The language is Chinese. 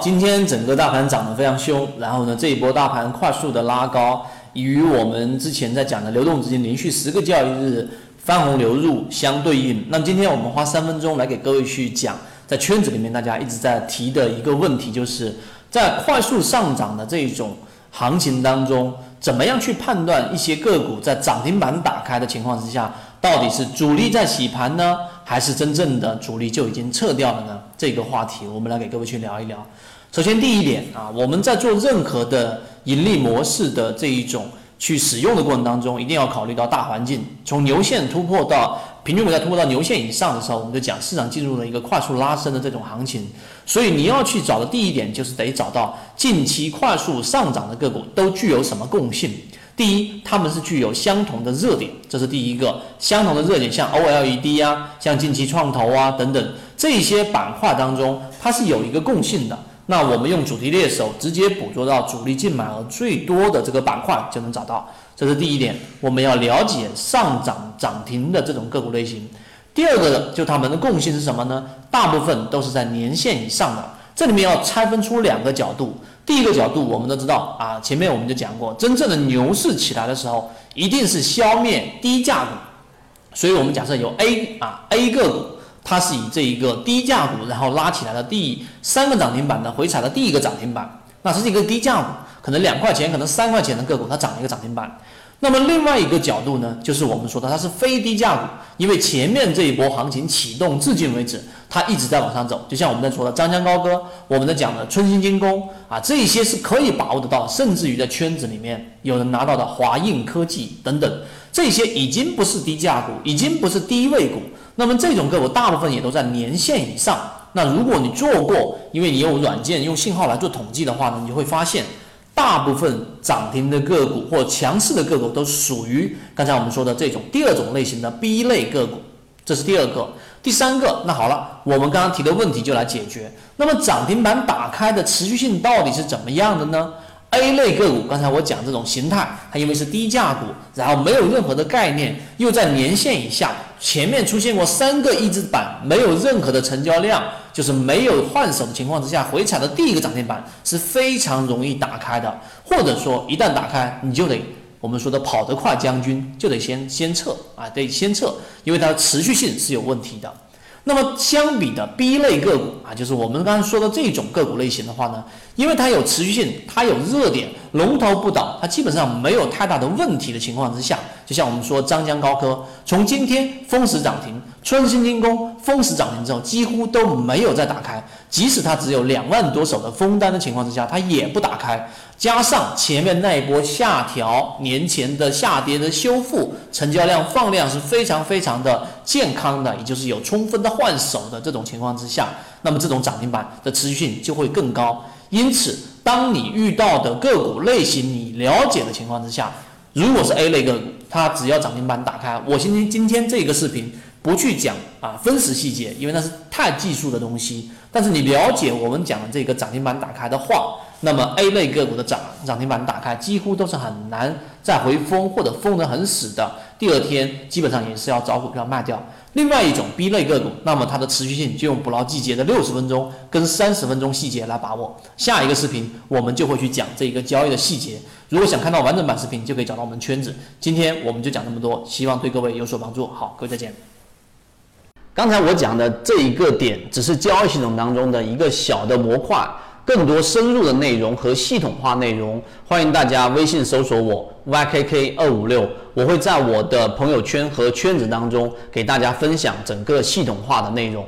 今天整个大盘涨得非常凶，然后呢，这一波大盘快速的拉高，与我们之前在讲的流动资金连续十个交易日翻红流入相对应。那么今天我们花三分钟来给各位去讲，在圈子里面大家一直在提的一个问题，就是在快速上涨的这种行情当中，怎么样去判断一些个股在涨停板打开的情况之下，到底是主力在洗盘呢？还是真正的主力就已经撤掉了呢？这个话题我们来给各位去聊一聊。首先第一点啊，我们在做任何的盈利模式的这一种去使用的过程当中，一定要考虑到大环境。从牛线突破到平均股价突破到牛线以上的时候，我们就讲市场进入了一个快速拉升的这种行情。所以你要去找的第一点就是得找到近期快速上涨的个股都具有什么共性。第一，他们是具有相同的热点，这是第一个相同的热点，像 OLED 啊，像近期创投啊等等这些板块当中，它是有一个共性的。那我们用主题猎手直接捕捉到主力净买额最多的这个板块，就能找到。这是第一点，我们要了解上涨涨停的这种个股类型。第二个，就它们的共性是什么呢？大部分都是在年线以上的。这里面要拆分出两个角度。第一个角度，我们都知道啊，前面我们就讲过，真正的牛市起来的时候，一定是消灭低价股。所以我们假设有 A 啊 A 个股，它是以这一个低价股，然后拉起来的第三个涨停板的回踩的第一个涨停板，那是一个低价股，可能两块钱，可能三块钱的个股，它涨了一个涨停板。那么另外一个角度呢，就是我们说的它是非低价股，因为前面这一波行情启动至今为止。它一直在往上走，就像我们在说的张江高歌，我们在讲的春兴精工啊，这些是可以把握得到，甚至于在圈子里面有人拿到的华映科技等等，这些已经不是低价股，已经不是低位股。那么这种个股大部分也都在年线以上。那如果你做过，因为你有软件用信号来做统计的话呢，你就会发现，大部分涨停的个股或强势的个股都属于刚才我们说的这种第二种类型的 B 类个股，这是第二个。第三个，那好了，我们刚刚提的问题就来解决。那么涨停板打开的持续性到底是怎么样的呢？A 类个股，刚才我讲这种形态，它因为是低价股，然后没有任何的概念，又在年线以下，前面出现过三个一字板，没有任何的成交量，就是没有换手的情况之下，回踩的第一个涨停板是非常容易打开的，或者说一旦打开，你就得。我们说的跑得快将军就得先先撤啊，得先撤，因为它的持续性是有问题的。那么相比的 B 类个股啊，就是我们刚才说的这种个股类型的话呢，因为它有持续性，它有热点，龙头不倒，它基本上没有太大的问题的情况之下，就像我们说张江高科，从今天封死涨停，春兴精工封死涨停之后，几乎都没有再打开，即使它只有两万多手的封单的情况之下，它也不打开。加上前面那一波下调，年前的下跌的修复，成交量放量是非常非常的健康的，也就是有充分的换手的这种情况之下，那么这种涨停板的持续性就会更高。因此，当你遇到的个股类型你了解的情况之下，如果是 A 类个股，它只要涨停板打开，我今天今天这个视频不去讲啊分时细节，因为那是太技术的东西。但是你了解我们讲的这个涨停板打开的话，那么 A 类个股的涨涨停板打开，几乎都是很难再回封或者封得很死的。第二天基本上也是要找股票卖掉。另外一种 B 类个股，那么它的持续性就用捕捞季节的六十分钟跟三十分钟细节来把握。下一个视频我们就会去讲这个交易的细节。如果想看到完整版视频，就可以找到我们圈子。今天我们就讲这么多，希望对各位有所帮助。好，各位再见。刚才我讲的这一个点，只是交易系统当中的一个小的模块。更多深入的内容和系统化内容，欢迎大家微信搜索我 ykk 二五六，我会在我的朋友圈和圈子当中给大家分享整个系统化的内容。